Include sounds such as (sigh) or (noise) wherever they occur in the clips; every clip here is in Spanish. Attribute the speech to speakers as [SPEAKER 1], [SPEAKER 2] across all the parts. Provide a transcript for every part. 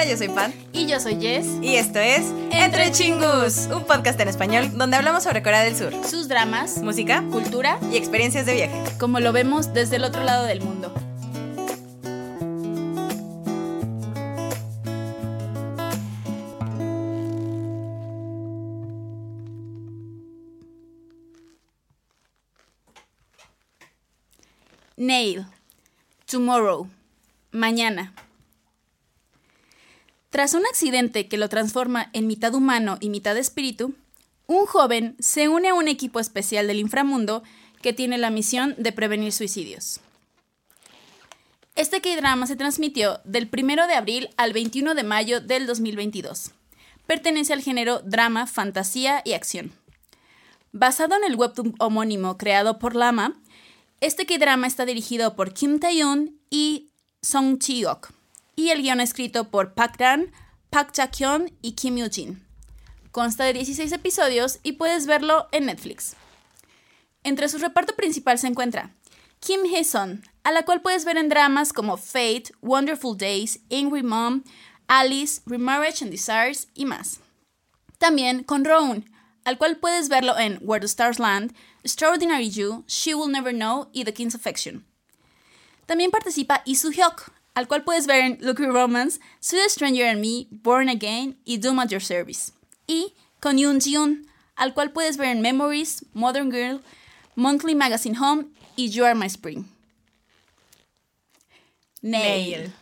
[SPEAKER 1] Hola, yo soy Pat.
[SPEAKER 2] Y yo soy Jess.
[SPEAKER 1] Y esto es Entre Chingus, un podcast en español donde hablamos sobre Corea del Sur,
[SPEAKER 2] Sus dramas,
[SPEAKER 1] música
[SPEAKER 2] cultura
[SPEAKER 1] y experiencias de viaje.
[SPEAKER 2] como lo vemos desde el otro lado del mundo. Nail. Tomorrow. Mañana. Tras un accidente que lo transforma en mitad humano y mitad espíritu, un joven se une a un equipo especial del inframundo que tiene la misión de prevenir suicidios. Este K-drama se transmitió del 1 de abril al 21 de mayo del 2022. Pertenece al género drama, fantasía y acción. Basado en el webtoon homónimo creado por Lama, este K-drama está dirigido por Kim Tae-yoon y Song Chi-ok, y el guion escrito por Park Dan, Park Ja-kyun y Kim Yoo-jin. Consta de 16 episodios y puedes verlo en Netflix. Entre su reparto principal se encuentra Kim Hee-sun, a la cual puedes ver en dramas como Fate, Wonderful Days, Angry Mom, Alice, Remarriage and Desires y más. También con Rowan, al cual puedes verlo en Where the Stars Land, Extraordinary You, She Will Never Know y The King's Affection. También participa Lee Soo-hyuk, al cual puedes ver en Lucky Romance, Sweet Stranger and Me, Born Again y Doom at Your Service. Y con Yoon Ji-yoon, al cual puedes ver en Memories, Modern Girl, Monthly Magazine Home y You Are My Spring. Nail.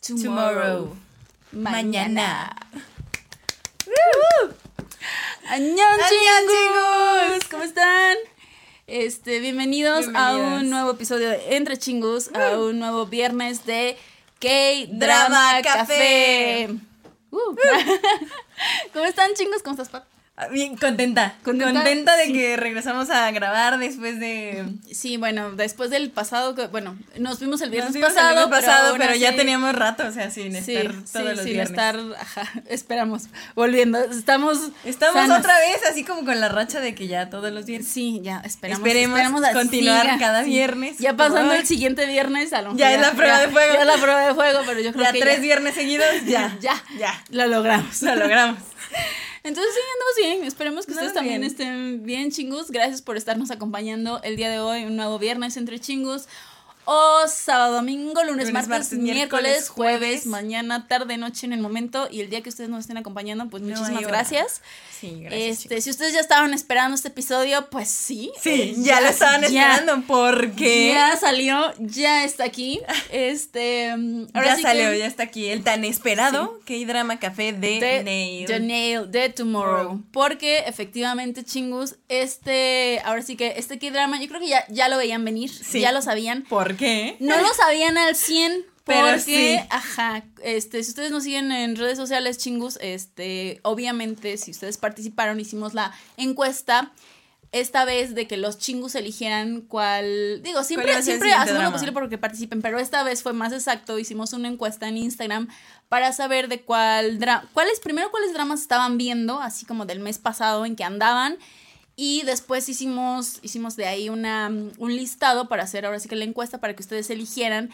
[SPEAKER 1] Tomorrow.
[SPEAKER 2] Mañana. ¡Añón, chingus! ¿Cómo están? Este, bienvenidos, a un nuevo episodio de Entre Chingus, a un nuevo viernes de K-Drama
[SPEAKER 1] Drama
[SPEAKER 2] Café.
[SPEAKER 1] Café.
[SPEAKER 2] Uh. (laughs) ¿Cómo están, chingos? ¿Cómo estás, Pat?
[SPEAKER 1] Ah, Bien, contenta.
[SPEAKER 2] ¿Contenta?
[SPEAKER 1] Contenta, de
[SPEAKER 2] Sí.
[SPEAKER 1] que regresamos a grabar después de...
[SPEAKER 2] Sí, bueno, después del pasado, bueno, nos vimos el viernes
[SPEAKER 1] Nos vimos el
[SPEAKER 2] pasado,
[SPEAKER 1] pasado, pero, ya teníamos rato, o sea, sin
[SPEAKER 2] Sí,
[SPEAKER 1] estar
[SPEAKER 2] sí,
[SPEAKER 1] todos los
[SPEAKER 2] sin
[SPEAKER 1] viernes.
[SPEAKER 2] estar, ajá, esperamos, volviendo, estamos
[SPEAKER 1] Estamos otra vez así como con la racha de que ya todos los viernes.
[SPEAKER 2] Sí, ya, esperamos.
[SPEAKER 1] Esperemos
[SPEAKER 2] esperamos a-
[SPEAKER 1] continuar cada viernes.
[SPEAKER 2] Ya pasando el siguiente viernes, a lo mejor
[SPEAKER 1] Ya es la prueba de fuego.
[SPEAKER 2] Ya es la prueba de fuego, pero yo creo
[SPEAKER 1] Ya
[SPEAKER 2] que
[SPEAKER 1] tres
[SPEAKER 2] ya,
[SPEAKER 1] viernes seguidos, ya. (laughs)
[SPEAKER 2] ya,
[SPEAKER 1] Ya.
[SPEAKER 2] lo logramos.
[SPEAKER 1] Lo logramos. (laughs)
[SPEAKER 2] Entonces sí, andamos bien. Esperemos que ustedes también
[SPEAKER 1] bien.
[SPEAKER 2] estén bien, chingus. Gracias por estarnos acompañando el día de hoy, un nuevo viernes entre chingus. O sábado, domingo, lunes,
[SPEAKER 1] Lunes,
[SPEAKER 2] martes,
[SPEAKER 1] martes,
[SPEAKER 2] miércoles,
[SPEAKER 1] miércoles,
[SPEAKER 2] jueves,
[SPEAKER 1] jueves.
[SPEAKER 2] mañana, tarde, noche en el momento y el día que ustedes nos estén acompañando, pues
[SPEAKER 1] No
[SPEAKER 2] muchísimas gracias.
[SPEAKER 1] Sí, gracias.
[SPEAKER 2] este, si ustedes ya estaban esperando este episodio, pues sí.
[SPEAKER 1] Sí,
[SPEAKER 2] eh,
[SPEAKER 1] ya, lo estaban
[SPEAKER 2] ya-
[SPEAKER 1] esperando porque
[SPEAKER 2] Ya salió, ya está aquí. Este, mm, ahora
[SPEAKER 1] ya
[SPEAKER 2] sí
[SPEAKER 1] salió,
[SPEAKER 2] que-
[SPEAKER 1] ya está aquí el tan esperado K-Drama Café de, Nail.
[SPEAKER 2] The Nail de Tomorrow.
[SPEAKER 1] Tomorrow.
[SPEAKER 2] Porque efectivamente, chingus, este, ahora sí que este K-drama, yo creo que ya, ya lo veían venir,
[SPEAKER 1] Sí.
[SPEAKER 2] ya lo sabían.
[SPEAKER 1] ¿Por qué?
[SPEAKER 2] No lo sabían al 100, (laughs)
[SPEAKER 1] Pero
[SPEAKER 2] porque,
[SPEAKER 1] sí.
[SPEAKER 2] ajá, este, si ustedes nos siguen en redes sociales, chingus, este, obviamente, si ustedes participaron, hicimos la encuesta. Esta vez de que los chingus eligieran cuál. Digo, siempre, siempre hacemos lo posible porque participen, pero esta vez fue más exacto. Hicimos una encuesta en Instagram para saber de cuál drama. ¿Cuáles, primero, cuáles dramas estaban viendo, así como del mes pasado en que andaban. Y después hicimos, hicimos de ahí una, un listado para hacer ahora sí que la encuesta para que ustedes eligieran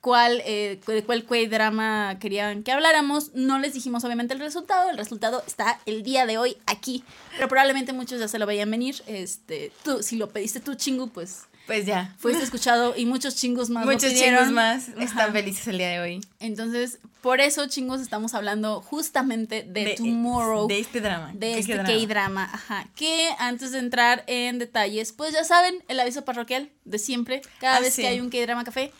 [SPEAKER 2] cuál, eh, de cuál drama querían que habláramos. No les dijimos obviamente el resultado. El resultado está el día de hoy aquí. Pero probablemente muchos ya se lo veían venir. Este, tú, si lo pediste tú, chingu, pues
[SPEAKER 1] Pues ya. (laughs)
[SPEAKER 2] fuiste escuchado y muchos chingos más.
[SPEAKER 1] Muchos chicos más
[SPEAKER 2] Ajá.
[SPEAKER 1] están felices el día de hoy.
[SPEAKER 2] Entonces, por eso, chingos, estamos hablando justamente de, Tomorrow
[SPEAKER 1] De este drama.
[SPEAKER 2] de
[SPEAKER 1] ¿Qué
[SPEAKER 2] este
[SPEAKER 1] K-drama?
[SPEAKER 2] K-drama, ajá. Que antes de entrar en detalles, pues ya saben, el aviso parroquial de siempre, cada
[SPEAKER 1] Ah,
[SPEAKER 2] vez
[SPEAKER 1] sí.
[SPEAKER 2] que hay un K-drama café,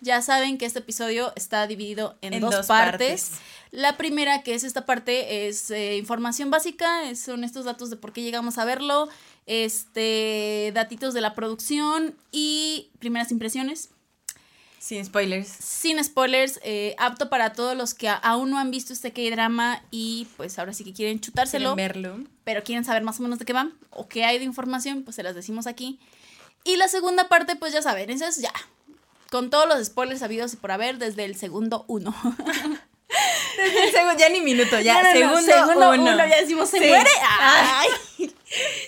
[SPEAKER 2] ya saben que este episodio está dividido en,
[SPEAKER 1] En
[SPEAKER 2] dos,
[SPEAKER 1] dos
[SPEAKER 2] partes.
[SPEAKER 1] partes.
[SPEAKER 2] La primera, que es esta parte, es eh, información básica, es- son estos datos de por qué llegamos a verlo, este, datitos de la producción y primeras impresiones.
[SPEAKER 1] Sin spoilers.
[SPEAKER 2] Sin spoilers, eh, apto para todos los que aún no han visto este K-drama y pues ahora sí que quieren chutárselo
[SPEAKER 1] Quieren verlo.
[SPEAKER 2] pero quieren saber más o menos de qué va o qué hay de información, pues se las decimos aquí. Y la segunda parte, pues ya saben, esa es ya, con todos los spoilers habidos y por haber desde el segundo uno. (laughs)
[SPEAKER 1] Desde el segundo, ya ni minuto, ya.
[SPEAKER 2] No, no, no,
[SPEAKER 1] segundo,
[SPEAKER 2] segundo
[SPEAKER 1] uno.
[SPEAKER 2] uno, ya decimos, se
[SPEAKER 1] Sí.
[SPEAKER 2] muere.
[SPEAKER 1] Ah,
[SPEAKER 2] Ay, (laughs)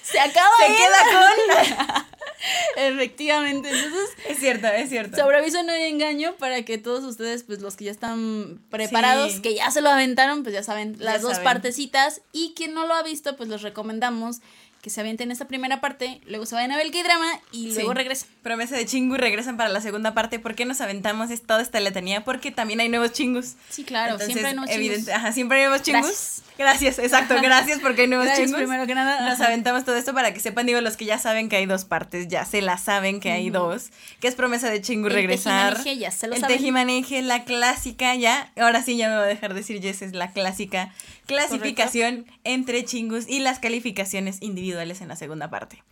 [SPEAKER 2] se acaba
[SPEAKER 1] se
[SPEAKER 2] él.
[SPEAKER 1] queda con. (laughs)
[SPEAKER 2] Efectivamente, entonces
[SPEAKER 1] Es cierto, es cierto.
[SPEAKER 2] sobre aviso no hay engaño para que todos ustedes, pues los que ya están preparados,
[SPEAKER 1] Sí.
[SPEAKER 2] que ya se lo aventaron, pues ya saben las
[SPEAKER 1] Ya
[SPEAKER 2] dos
[SPEAKER 1] saben.
[SPEAKER 2] partecitas y quien no lo ha visto, pues les recomendamos que se avienten esta primera parte, luego se vayan a ver el K-drama y
[SPEAKER 1] Sí.
[SPEAKER 2] luego regresen.
[SPEAKER 1] Promesa de chingu y regresan para la segunda parte. ¿Por qué nos aventamos es toda esta letanía? Porque también hay nuevos chingus.
[SPEAKER 2] Sí, claro,
[SPEAKER 1] Entonces,
[SPEAKER 2] siempre hay nuevos
[SPEAKER 1] evidente-
[SPEAKER 2] chingus.
[SPEAKER 1] Ajá, siempre hay nuevos chingus.
[SPEAKER 2] Gracias.
[SPEAKER 1] Gracias, exacto, gracias porque hay nuevos
[SPEAKER 2] Gracias,
[SPEAKER 1] chingus.
[SPEAKER 2] primero que nada.
[SPEAKER 1] Nos
[SPEAKER 2] Ajá.
[SPEAKER 1] aventamos todo esto para que sepan, digo, los que ya saben que hay dos partes, ya se la saben que hay dos, que es promesa de chingu
[SPEAKER 2] El
[SPEAKER 1] regresar.
[SPEAKER 2] tejimaneje, ya se lo
[SPEAKER 1] el
[SPEAKER 2] saben.
[SPEAKER 1] tejimaneje, la clásica, ya, ahora sí ya me va a dejar decir Jess, es la clásica clasificación entre chingus y las calificaciones individuales en la segunda parte.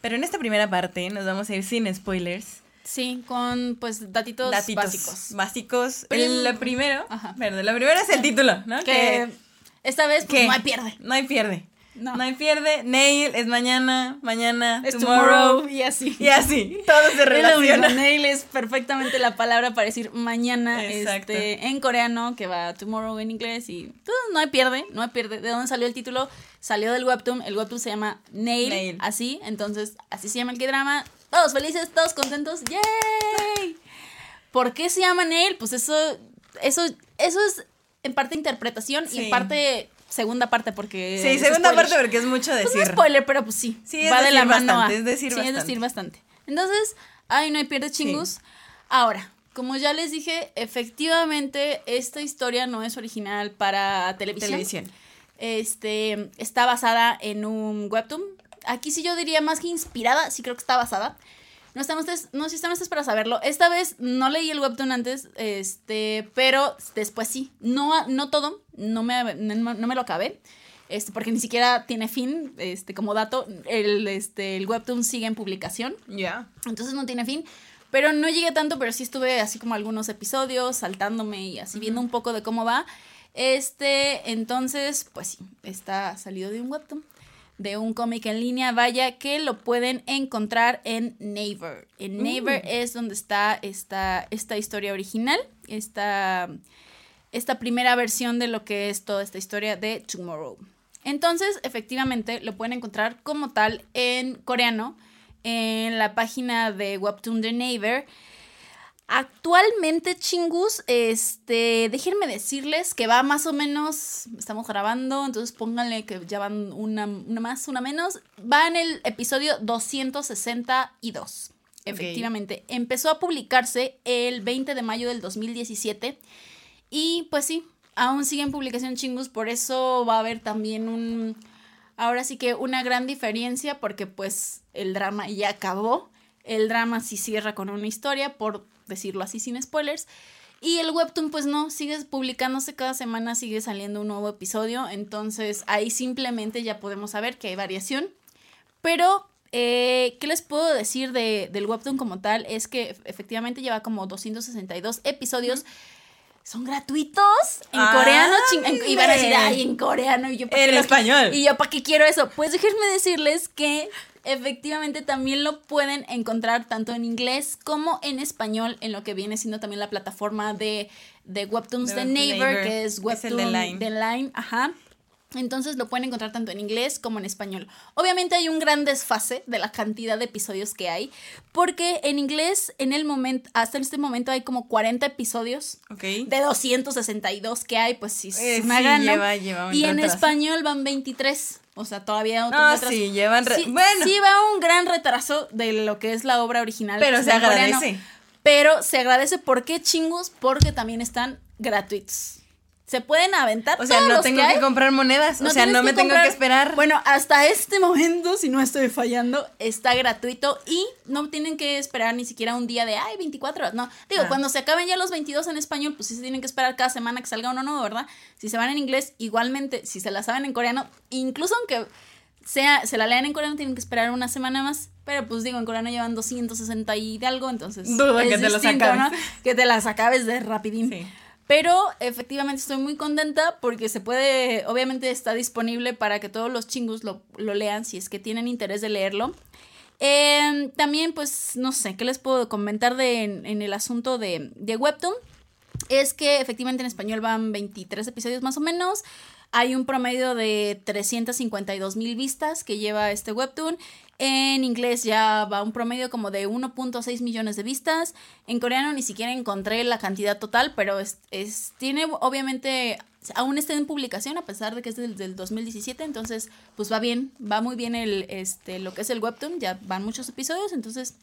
[SPEAKER 1] Pero en esta primera parte nos vamos a ir sin spoilers.
[SPEAKER 2] Sí, con pues datitos,
[SPEAKER 1] datitos
[SPEAKER 2] básicos.
[SPEAKER 1] Básicos. El, lo primero,
[SPEAKER 2] Ajá.
[SPEAKER 1] perdón, lo primero es el título, ¿no?
[SPEAKER 2] Que esta vez pues,
[SPEAKER 1] que
[SPEAKER 2] no hay pierde.
[SPEAKER 1] No hay pierde.
[SPEAKER 2] No.
[SPEAKER 1] No, hay pierde. Nail es mañana, mañana,
[SPEAKER 2] Es
[SPEAKER 1] tomorrow.
[SPEAKER 2] tomorrow y así.
[SPEAKER 1] Y así, todo se relaciona.
[SPEAKER 2] Nail es perfectamente la palabra para decir mañana
[SPEAKER 1] Exacto.
[SPEAKER 2] este, en coreano, que va tomorrow en inglés y todo, no hay pierde, no hay pierde. ¿De dónde salió el título? Salió del webtoon, el webtoon se llama Nail,
[SPEAKER 1] Nail.
[SPEAKER 2] así, entonces así se llama el drama Todos felices, todos contentos, ¡yay! ¿Por qué se llama Nail? Pues eso, eso, eso es en parte interpretación y
[SPEAKER 1] Sí.
[SPEAKER 2] en parte segunda parte porque...
[SPEAKER 1] Sí,
[SPEAKER 2] es
[SPEAKER 1] segunda
[SPEAKER 2] spoiler.
[SPEAKER 1] parte porque es mucho
[SPEAKER 2] Pues no
[SPEAKER 1] decir.
[SPEAKER 2] spoiler, pero pues sí.
[SPEAKER 1] Sí, es
[SPEAKER 2] va de la
[SPEAKER 1] decir
[SPEAKER 2] mano
[SPEAKER 1] bastante,
[SPEAKER 2] a-
[SPEAKER 1] es decir
[SPEAKER 2] sí, es
[SPEAKER 1] bastante.
[SPEAKER 2] decir bastante. Entonces, ay, no hay pierde chingus. Ahora, como ya les dije, efectivamente, esta historia no es original para televisión.
[SPEAKER 1] Televisión.
[SPEAKER 2] Este, está basada en un webtoon. Aquí sí yo diría más que inspirada, sí creo que está basada. No están ustedes, no si están ustedes para saberlo. Esta vez no leí el webtoon antes, este, pero después sí. No, no todo, no me, no, no me lo acabé. Este, porque ni siquiera tiene fin, este, como dato, el, este, el webtoon sigue en publicación.
[SPEAKER 1] Ya.
[SPEAKER 2] Entonces no tiene fin. Pero no llegué tanto, pero sí estuve así como algunos episodios, saltándome y así viendo un poco de cómo va. Este, entonces, pues sí, está salido de un webtoon, de un cómic en línea, vaya, que lo pueden encontrar en Naver. En Naver es donde está esta, esta historia original, esta, esta primera versión de lo que es toda esta historia de Tomorrow. Entonces, efectivamente, lo pueden encontrar como tal en coreano en la página de Webtoon de Naver. Actualmente, chingus, este, déjenme decirles que va más o menos, estamos grabando, entonces pónganle que ya van una, una más, una menos, va en el episodio 262. Efectivamente, empezó a publicarse el 20 de mayo del 2017 y pues sí, aún sigue en publicación chingus, por eso va a haber también un, ahora sí que una gran diferencia porque pues el drama ya acabó, el drama sí cierra con una historia, por decirlo así sin spoilers, y el webtoon pues no, sigue publicándose cada semana, sigue saliendo un nuevo episodio, entonces ahí simplemente ya podemos saber que hay variación, pero eh, ¿qué les puedo decir de, del webtoon como tal? Es que efectivamente lleva como 262 episodios. Son gratuitos en
[SPEAKER 1] Ah,
[SPEAKER 2] coreano. en- y van a decir, ay, en coreano. Y yo, ¿para
[SPEAKER 1] En español.
[SPEAKER 2] Y yo, ¿para qué quiero eso? Pues déjenme decirles que efectivamente también lo pueden encontrar tanto en inglés como en español, en lo que viene siendo también la plataforma de, de Webtoons
[SPEAKER 1] De
[SPEAKER 2] Naver, que es Webtoon
[SPEAKER 1] de Line.
[SPEAKER 2] de Line. Ajá. Entonces lo pueden encontrar tanto en inglés como en español. Obviamente hay un gran desfase de la cantidad de episodios que hay, porque en inglés en el momento hasta este momento hay como 40 episodios
[SPEAKER 1] Ok.
[SPEAKER 2] de 262 que hay, pues sí, es
[SPEAKER 1] Eh, sí, lleva-
[SPEAKER 2] y en español van 23. O sea, todavía
[SPEAKER 1] No,
[SPEAKER 2] retraso.
[SPEAKER 1] sí, llevan
[SPEAKER 2] Sí,
[SPEAKER 1] bueno.
[SPEAKER 2] sí va un gran retraso de lo que es la obra original.
[SPEAKER 1] Pero se
[SPEAKER 2] en coreano.
[SPEAKER 1] agradece.
[SPEAKER 2] Pero se agradece. ¿Por qué chingos? Porque también están gratuitos. Se pueden aventar.
[SPEAKER 1] O sea,
[SPEAKER 2] todos
[SPEAKER 1] no
[SPEAKER 2] los
[SPEAKER 1] tengo
[SPEAKER 2] que, hay.
[SPEAKER 1] comprar monedas. o sea, no me tengo
[SPEAKER 2] comprar-
[SPEAKER 1] que esperar.
[SPEAKER 2] Bueno, hasta este momento, si no estoy fallando, está gratuito y no tienen que esperar ni siquiera un día de, ay, 24 horas. No, digo,
[SPEAKER 1] Ah.
[SPEAKER 2] cuando se acaben ya los 22 en español, pues sí se tienen que esperar cada semana que salga uno nuevo, ¿verdad? Si se van en inglés, igualmente, si se la saben en coreano, incluso aunque sea, se la lean en coreano, tienen que esperar una semana más. Pero pues digo, en coreano llevan 260 y de algo, entonces.
[SPEAKER 1] Duda
[SPEAKER 2] es
[SPEAKER 1] que te
[SPEAKER 2] ¿no?
[SPEAKER 1] acabes.
[SPEAKER 2] Que te las acabes de rapidín.
[SPEAKER 1] Sí.
[SPEAKER 2] Pero efectivamente estoy muy contenta porque se puede, obviamente está disponible para que todos los chingus lo, lo lean si es que tienen interés de leerlo. Em, también, pues, no sé, ¿qué les puedo comentar de, en, en el asunto de, de Webtoon? Es que efectivamente en español van 23 episodios más o menos. Hay un promedio de 352 mil vistas que lleva este webtoon. En inglés ya va un promedio como de 1.6 millones de vistas. En coreano ni siquiera encontré la cantidad total, pero es, tiene obviamente, aún está en publicación a pesar de que es del, del 2017, entonces pues va bien, va muy bien el, este, lo que es el webtoon, ya van muchos episodios, entonces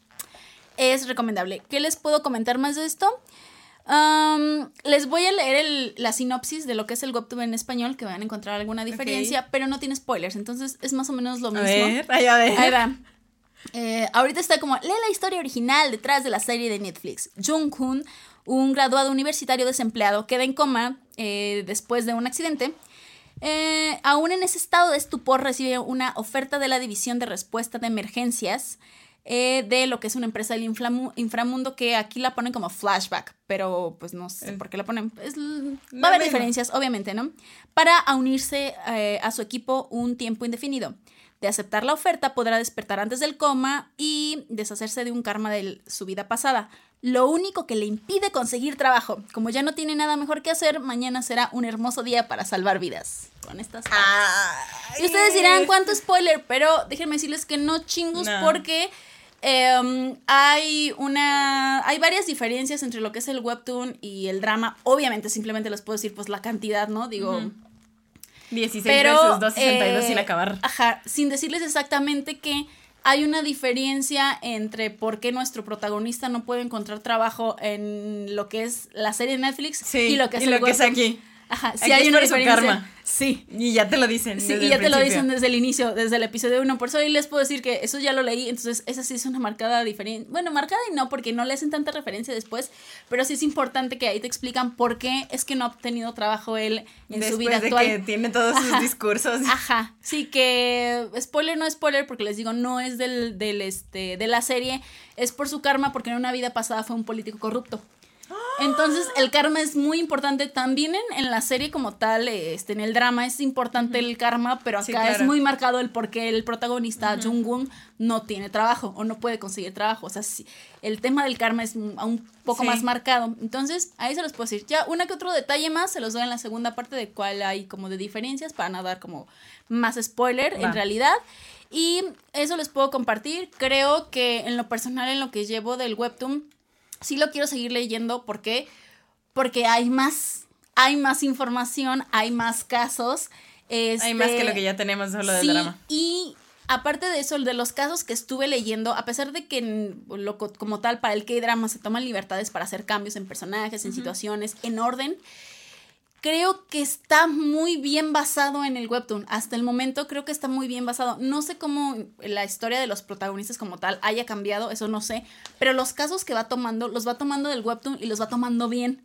[SPEAKER 2] es recomendable. ¿Qué les puedo comentar más de esto? Um, les voy a leer el, la sinopsis de lo que es el webtoon en español, que van a encontrar alguna diferencia, pero no tiene spoilers, entonces es más o menos lo mismo.
[SPEAKER 1] Ver, ahí, a ver.
[SPEAKER 2] Ahí va. Eh, ahorita está como, lee la historia original detrás de la serie de Netflix. Jung-Hoon, un graduado universitario desempleado, queda en coma eh, después de un accidente. Eh, aún en ese estado de estupor recibe una oferta de la División de Respuesta de Emergencias eh, de lo que es una empresa del inframundo que aquí la ponen como flashback, pero pues no sé por qué la ponen. va a haber diferencias, obviamente, ¿no? Para unirse eh, a su equipo un tiempo indefinido. De aceptar la oferta podrá despertar antes del coma y deshacerse de un karma de su vida pasada. Lo único que le impide conseguir trabajo. Como ya no tiene nada mejor que hacer, mañana será un hermoso día para salvar vidas. Con estas Y ustedes dirán, ¿cuánto spoiler? Pero déjenme decirles que no chingus porque Em, hay una. Hay varias diferencias entre lo que es el webtoon y el drama. Obviamente, simplemente les puedo decir, pues, la cantidad, ¿no? Digo.
[SPEAKER 1] 16 pero, versus 262 sin
[SPEAKER 2] eh,
[SPEAKER 1] acabar.
[SPEAKER 2] Ajá, sin decirles exactamente que hay una diferencia entre por qué nuestro protagonista no puede encontrar trabajo en lo que es la serie de Netflix y lo que es,
[SPEAKER 1] y lo que es aquí.
[SPEAKER 2] Ajá, si hay una diferencia.
[SPEAKER 1] karma.
[SPEAKER 2] Sí.
[SPEAKER 1] Y ya te lo dicen.
[SPEAKER 2] Sí, y ya te lo dicen desde el inicio, desde el episodio 1. Por eso ahí les puedo decir que eso ya lo leí, entonces esa sí es una marcada diferencia. Bueno, marcada y no, porque no le hacen tanta referencia después, pero sí es importante que ahí te explican por qué es que no ha obtenido trabajo él en su vida actual.
[SPEAKER 1] De que tiene todos sus discursos.
[SPEAKER 2] Ajá. Sí, que spoiler no spoiler, porque les digo, no es del, del este, de la serie, es por su karma, porque en una vida pasada fue un político corrupto. Entonces, el karma es muy importante también en, la serie como tal, este, en el drama es importante el karma, pero acá es muy marcado el por qué el protagonista, uh no tiene trabajo o no puede conseguir trabajo. O sea, el tema del karma es un poco más marcado. Entonces, ahí se los puedo decir. Ya, una que otro detalle más se los doy en la segunda parte de cuál hay como de diferencias para no dar como más spoiler en realidad. Y eso les puedo compartir. Creo que en lo personal, en lo que llevo del webtoon, sí lo quiero seguir leyendo. ¿Por qué? Porque hay más, hay más información, hay más casos.
[SPEAKER 1] hay más que lo que ya tenemos solo del drama.
[SPEAKER 2] Y aparte de eso, de los casos que estuve leyendo, a pesar de que lo, como tal para el K-drama se toman libertades para hacer cambios en personajes, en situaciones, en orden, creo que está muy bien basado en el webtoon. Hasta el momento creo que está muy bien basado. No sé cómo la historia de los protagonistas como tal haya cambiado, eso no sé, pero los casos que va tomando, los va tomando del webtoon y los va tomando bien.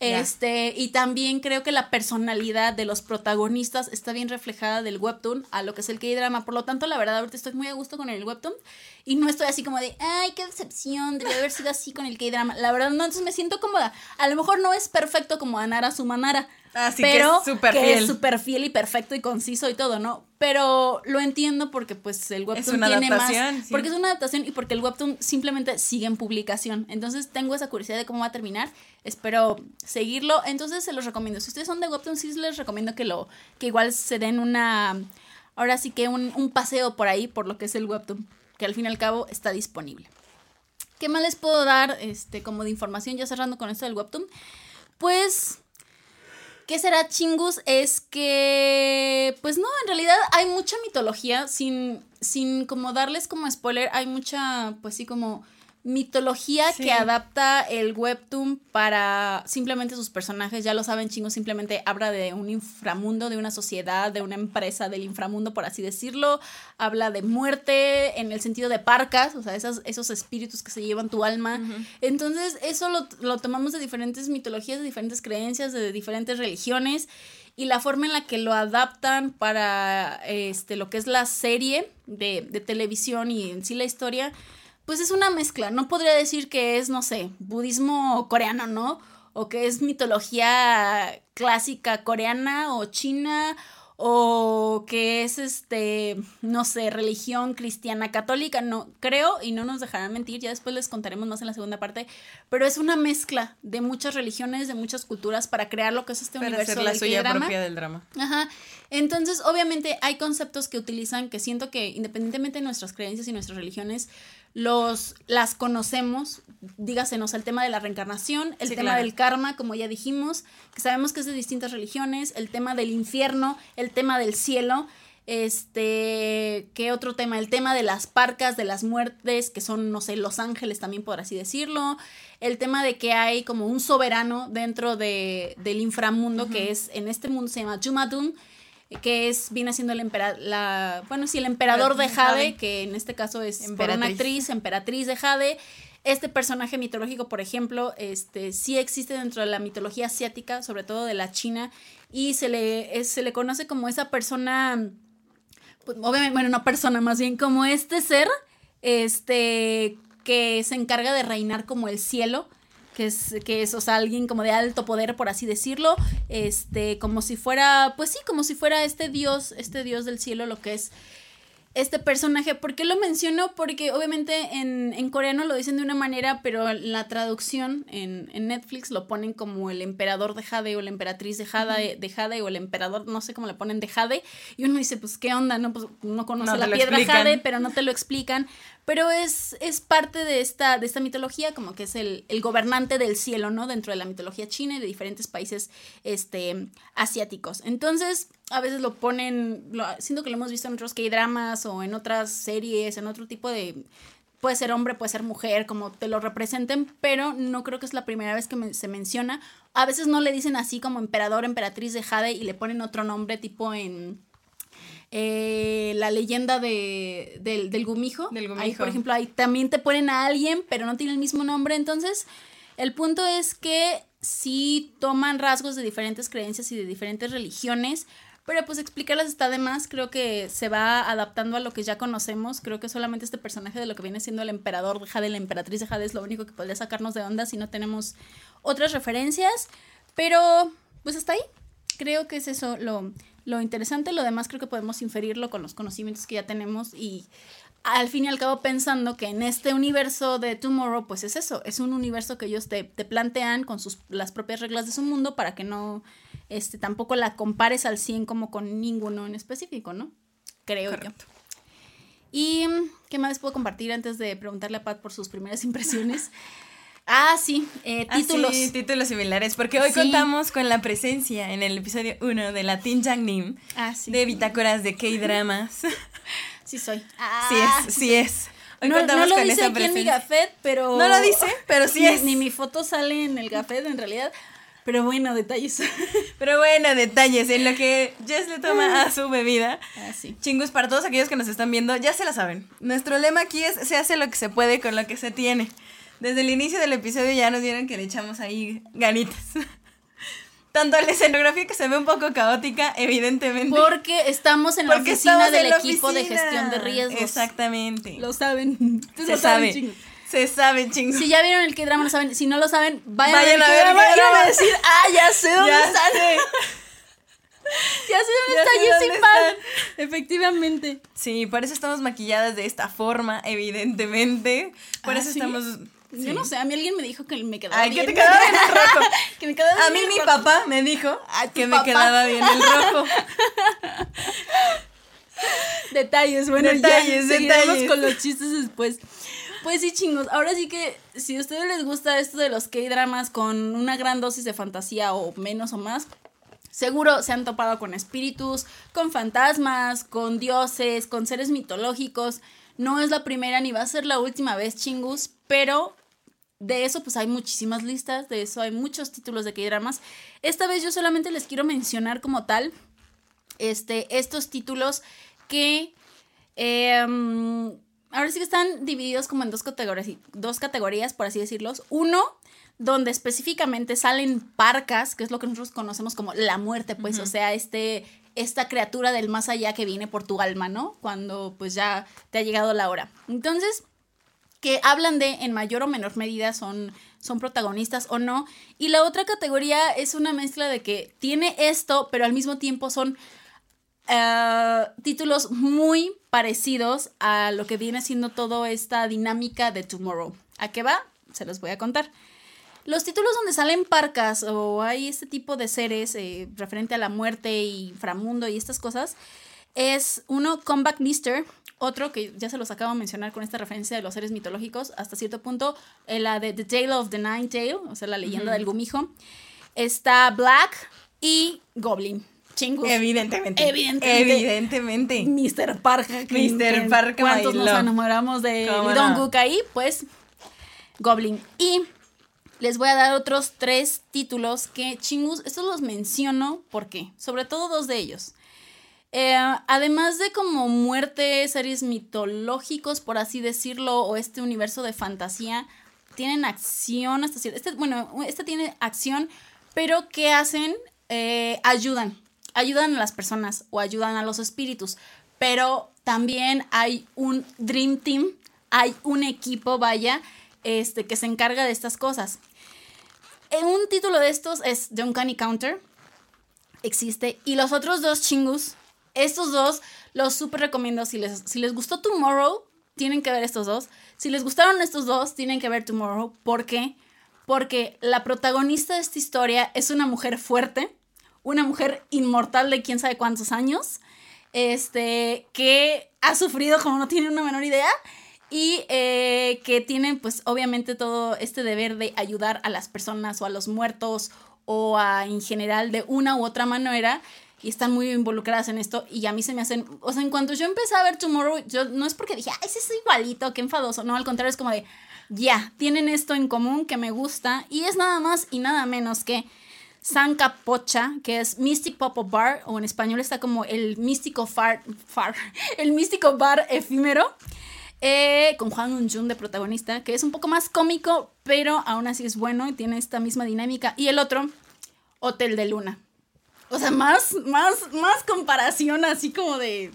[SPEAKER 2] Este, y también creo que la personalidad de los protagonistas está bien reflejada del webtoon a lo que es el K-drama. Por lo tanto, la verdad, ahorita estoy muy a gusto con el webtoon y no estoy así como de, ay, qué decepción, debe haber sido así con el K-drama. La verdad, no, entonces me siento cómoda. A lo mejor no es perfecto como Anara Sumanara,
[SPEAKER 1] Así
[SPEAKER 2] pero
[SPEAKER 1] que es súper
[SPEAKER 2] fiel. es súper fiel y perfecto y conciso y todo, ¿no? Pero lo entiendo porque pues el webtoon tiene más. Porque es una adaptación y porque el webtoon simplemente sigue en publicación. Entonces tengo esa curiosidad de cómo va a terminar. Espero seguirlo. Entonces se los recomiendo. Si ustedes son de webtoon, sí les recomiendo que lo, que igual se den una. Ahora sí que un, un paseo por ahí, por lo que es el webtoon. Que al fin y al cabo está disponible. ¿Qué más les puedo dar este, como de información ya cerrando con esto del webtoon? Pues ¿Qué será chingus? Es que, pues no, en realidad hay mucha mitología, sin, sin como darles como spoiler, hay mucha, pues sí, como mitología que adapta el webtoon para simplemente sus personajes, ya lo saben chingos, simplemente habla de un inframundo, de una sociedad, de una empresa del inframundo, por así decirlo, habla de muerte en el sentido de parcas, o sea, esos, esos espíritus que se llevan tu alma. Entonces, eso lo, lo tomamos de diferentes mitologías, de diferentes creencias, de diferentes religiones y la forma en la que lo adaptan para este lo que es la serie de, de televisión y en sí la historia pues es una mezcla. No podría decir que es, no sé, budismo coreano, ¿no? O que es mitología clásica coreana o china o que es este, no sé, religión cristiana católica, no creo y no nos dejarán mentir, ya después les contaremos más en la segunda parte, pero es una mezcla de muchas religiones, de muchas culturas para crear lo que es este
[SPEAKER 1] Para
[SPEAKER 2] universo
[SPEAKER 1] hacer la
[SPEAKER 2] del
[SPEAKER 1] suya propia del drama.
[SPEAKER 2] Ajá. Entonces, obviamente hay conceptos que utilizan que siento que independientemente de nuestras creencias y nuestras religiones, los las conocemos, dígasenos el tema de la reencarnación, el
[SPEAKER 1] Sí,
[SPEAKER 2] tema
[SPEAKER 1] claro.
[SPEAKER 2] del karma, como ya dijimos, que sabemos que es de distintas religiones, el tema del infierno, el tema del cielo, este, ¿qué otro tema? El tema de las parcas, de las muertes, que son, no sé, los ángeles también, por así decirlo, el tema de que hay como un soberano dentro de, del inframundo, que es, en este mundo se llama Jumadun, que es, viene siendo el emperador, la, bueno, sí, el emperador de Jade, que en este caso es por una
[SPEAKER 1] Emperatriz.
[SPEAKER 2] actriz, emperatriz de Jade. Este personaje mitológico, por ejemplo, este, sí existe dentro de la mitología asiática, sobre todo de la China, y se le, es- se le conoce como esa persona, pues, obviamente, bueno, no persona, más bien como este ser, este, que se encarga de reinar como el cielo, que es, que es, o sea, alguien como de alto poder, por así decirlo, este, como si fuera, pues sí, como si fuera este dios, este dios del cielo, lo que es este personaje. ¿Por qué lo menciono? Porque obviamente en, en coreano lo dicen de una manera, pero la traducción en, en Netflix lo ponen como el emperador de Jade o la emperatriz de Jade, de Jade o el emperador, no sé cómo le ponen de Jade. Y uno dice, pues, ¿qué onda? No, pues conoce
[SPEAKER 1] No te
[SPEAKER 2] la piedra
[SPEAKER 1] explican.
[SPEAKER 2] Jade, pero no te lo explican. Pero es, es parte de esta, de esta mitología, como que es el, el gobernante del cielo, ¿no? Dentro de la mitología china y de diferentes países este, asiáticos. Entonces, a veces lo ponen, lo, siento que lo hemos visto en otros K-dramas o en otras series, en otro tipo de... Puede ser hombre, puede ser mujer, como te lo representen, pero no creo que es la primera vez que me- se menciona. A veces no le dicen así como emperador, emperatriz de Jade y le ponen otro nombre tipo en eh, la leyenda de, del, del gumijo.
[SPEAKER 1] Del
[SPEAKER 2] Ahí,
[SPEAKER 1] gumijo.
[SPEAKER 2] por ejemplo, ahí también te ponen a alguien, pero no tiene el mismo nombre. Entonces, el punto es que sí toman rasgos de diferentes creencias y de diferentes religiones. Pero pues explicarlas está de más, creo que se va adaptando a lo que ya conocemos, creo que solamente este personaje de lo que viene siendo el emperador de Jade, la emperatriz de Jade es lo único que podría sacarnos de onda si no tenemos otras referencias, pero pues hasta ahí, creo que es eso lo, lo interesante. Lo demás creo que podemos inferirlo con los conocimientos que ya tenemos y al fin y al cabo pensando que en este universo de Tomorrow, pues es eso, es un universo que ellos te, te plantean con sus, las propias reglas de su mundo para que no, este, tampoco la compares al 100 como con ninguno en específico, ¿no? Creo
[SPEAKER 1] Correcto.
[SPEAKER 2] yo. ¿Y qué más puedo compartir antes de preguntarle a Pat por sus primeras (laughs) impresiones? ah, sí, eh,
[SPEAKER 1] Ah,
[SPEAKER 2] títulos.
[SPEAKER 1] sí, títulos similares, porque hoy
[SPEAKER 2] Sí.
[SPEAKER 1] contamos con la presencia en el episodio 1 de la Teen Jang Nim
[SPEAKER 2] Ah, sí.
[SPEAKER 1] de bitácoras de K-dramas. (laughs)
[SPEAKER 2] Sí soy. (laughs)
[SPEAKER 1] sí
[SPEAKER 2] Ah,
[SPEAKER 1] es, sí es. Hoy
[SPEAKER 2] No, no
[SPEAKER 1] contamos
[SPEAKER 2] lo
[SPEAKER 1] con
[SPEAKER 2] dice
[SPEAKER 1] esa
[SPEAKER 2] aquí en mi gafet, pero...
[SPEAKER 1] No lo dice, pero sí
[SPEAKER 2] ni,
[SPEAKER 1] es.
[SPEAKER 2] Ni mi foto sale en el gafet, en realidad. Pero bueno, detalles. (laughs)
[SPEAKER 1] Pero bueno, detalles en lo que Jess le toma a su bebida.
[SPEAKER 2] ah, sí.
[SPEAKER 1] Chingus, para todos aquellos que nos están viendo, ya se la saben. Nuestro lema aquí es, se hace lo que se puede con lo que se tiene. Desde el inicio del episodio ya nos dieron que le echamos ahí ganitas. (laughs) Tanto la escenografía que se ve un poco caótica, evidentemente.
[SPEAKER 2] Porque estamos en la
[SPEAKER 1] Porque
[SPEAKER 2] oficina del
[SPEAKER 1] en la
[SPEAKER 2] equipo de gestión de riesgos.
[SPEAKER 1] Exactamente.
[SPEAKER 2] Lo saben.
[SPEAKER 1] Se
[SPEAKER 2] lo saben,
[SPEAKER 1] sabe.
[SPEAKER 2] chingos.
[SPEAKER 1] Se sabe, chingus.
[SPEAKER 2] Si ya vieron el que drama lo saben. Si no lo saben, vayan,
[SPEAKER 1] Vayan
[SPEAKER 2] a ver el K-drama
[SPEAKER 1] el
[SPEAKER 2] y van a decir, ah, ya sé (laughs) dónde (laughs)
[SPEAKER 1] Ya
[SPEAKER 2] están.
[SPEAKER 1] sé.
[SPEAKER 2] Ya sé dónde
[SPEAKER 1] Ya
[SPEAKER 2] está Jessie Pan. Efectivamente.
[SPEAKER 1] Sí, por eso estamos maquilladas de esta forma, evidentemente. Por
[SPEAKER 2] ¿Ah,
[SPEAKER 1] eso
[SPEAKER 2] sí?
[SPEAKER 1] estamos.
[SPEAKER 2] Yo no sé, a mí alguien me dijo que me quedaba
[SPEAKER 1] Ay,
[SPEAKER 2] bien.
[SPEAKER 1] que te quedaba bien el rojo. (laughs)
[SPEAKER 2] que me quedaba
[SPEAKER 1] A mí mi
[SPEAKER 2] rojo.
[SPEAKER 1] papá me dijo que me
[SPEAKER 2] papá.
[SPEAKER 1] quedaba bien el rojo.
[SPEAKER 2] Detalles, bueno,
[SPEAKER 1] Detalles,
[SPEAKER 2] ya
[SPEAKER 1] detalles.
[SPEAKER 2] con los chistes después. Pues sí, chingos. Ahora sí que si a ustedes les gusta esto de los K-dramas con una gran dosis de fantasía o menos o más, seguro se han topado con espíritus, con fantasmas, con dioses, con seres mitológicos. No es la primera ni va a ser la última vez, chingus, pero de eso pues hay muchísimas listas, de eso hay muchos títulos de K-dramas. Esta vez yo solamente les quiero mencionar como tal este, estos títulos que em, ahora sí que están divididos como en dos categorías, dos categorías, por así decirlos. Uno, donde específicamente salen parcas, que es lo que nosotros conocemos como la muerte, pues, o sea, este, esta criatura del más allá que viene por tu alma, ¿no? Cuando pues ya te ha llegado la hora. Entonces, que hablan de en mayor o menor medida son, son protagonistas o no. Y la otra categoría es una mezcla de que tiene esto, pero al mismo tiempo son eh, títulos muy parecidos a lo que viene siendo toda esta dinámica de Tomorrow. ¿A qué va? Se los voy a contar. Los títulos donde salen parcas o hay este tipo de seres eh, referente a la muerte y inframundo y estas cosas, es uno Comeback Mister, otro que ya se los acabo de mencionar con esta referencia de los seres mitológicos, hasta cierto punto, eh, la de The Tale of the Nine Tail, o sea, la leyenda del gumijo. Está Black y Goblin. Chingus.
[SPEAKER 1] Evidentemente.
[SPEAKER 2] Evidentemente.
[SPEAKER 1] Evidentemente.
[SPEAKER 2] Mr. Parka.
[SPEAKER 1] Mr. Parka
[SPEAKER 2] ¿Cuántos nos enamoramos de. Gook ahí? Pues Goblin. Y les voy a dar otros tres títulos que chingus, estos los menciono porque, sobre todo dos de ellos. Eh, además de como muerte, series mitológicos, por así decirlo, o este universo de fantasía, tienen acción hasta cierto. Este, bueno, este tiene acción, pero ¿qué hacen? Eh, ayudan. Ayudan a las personas o ayudan a los espíritus. Pero también hay un Dream Team, hay un equipo, vaya, este, que se encarga de estas cosas. Eh, un título de estos es The Uncanny Counter. Existe. Y los otros dos chingus, estos dos los súper recomiendo. Si les, si les gustó Tomorrow, tienen que ver estos dos. Si les gustaron estos dos, tienen que ver Tomorrow. ¿Por qué? Porque la protagonista de esta historia es una mujer fuerte, una mujer inmortal de quién sabe cuántos años, este, que ha sufrido como no tiene una menor idea y eh, que tiene pues obviamente todo este deber de ayudar a las personas o a los muertos o a en general de una u otra manera y están muy involucradas en esto y a mí se me hacen, o sea, en cuanto yo empecé a ver Tomorrow, yo no es porque dije, ay, ese es igualito, qué enfadoso, no, al contrario es como de, ya, tienen esto en común que me gusta y es nada más y nada menos que San Capocha, que es Mystic Pop Up Bar, o en español está como el místico far, far (laughs) el místico bar efímero, eh, con Juan Unjun de protagonista, que es un poco más cómico, pero aún así es bueno y tiene esta misma dinámica. Y el otro, Hotel de Luna. O sea, más, más, más comparación así como de...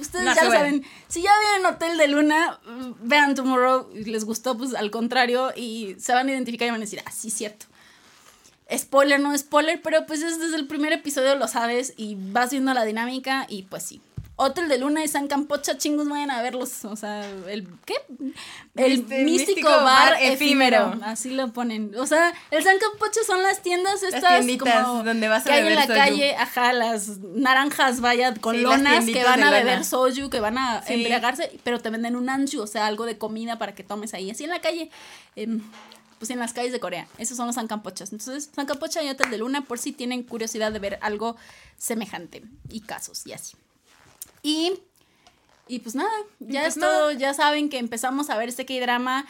[SPEAKER 2] Ustedes
[SPEAKER 1] No
[SPEAKER 2] ya lo saben. Si ya vieron Hotel de Luna, vean Tomorrow les gustó, pues al contrario, y se van a identificar y van a decir, ah, sí, cierto. Spoiler, no spoiler, pero pues es desde el primer episodio lo sabes y vas viendo la dinámica y pues sí. Hotel de Luna y San Campocha, chingos, vayan a verlos. O sea, el ¿qué? El místico,
[SPEAKER 1] místico
[SPEAKER 2] bar,
[SPEAKER 1] bar
[SPEAKER 2] efímero.
[SPEAKER 1] efímero.
[SPEAKER 2] Así lo ponen. O sea, el San Campocha son las tiendas estas
[SPEAKER 1] tienditas
[SPEAKER 2] como
[SPEAKER 1] donde vas a
[SPEAKER 2] que hay en
[SPEAKER 1] beber
[SPEAKER 2] la
[SPEAKER 1] soju.
[SPEAKER 2] calle, ajá, las naranjas, vaya, con
[SPEAKER 1] Sí, las
[SPEAKER 2] lonas que van a beber soju, que van a
[SPEAKER 1] Sí.
[SPEAKER 2] embriagarse, pero te venden un anju, o sea, algo de comida para que tomes ahí, así en la calle. em, pues en las calles de Corea. Esos son los Sancampochas. Entonces, Sancampocha y Hotel de Luna, por si tienen curiosidad de ver algo semejante y casos y así. Y, y pues nada, ya
[SPEAKER 1] pues
[SPEAKER 2] es todo. Ya saben que empezamos a ver este K-drama.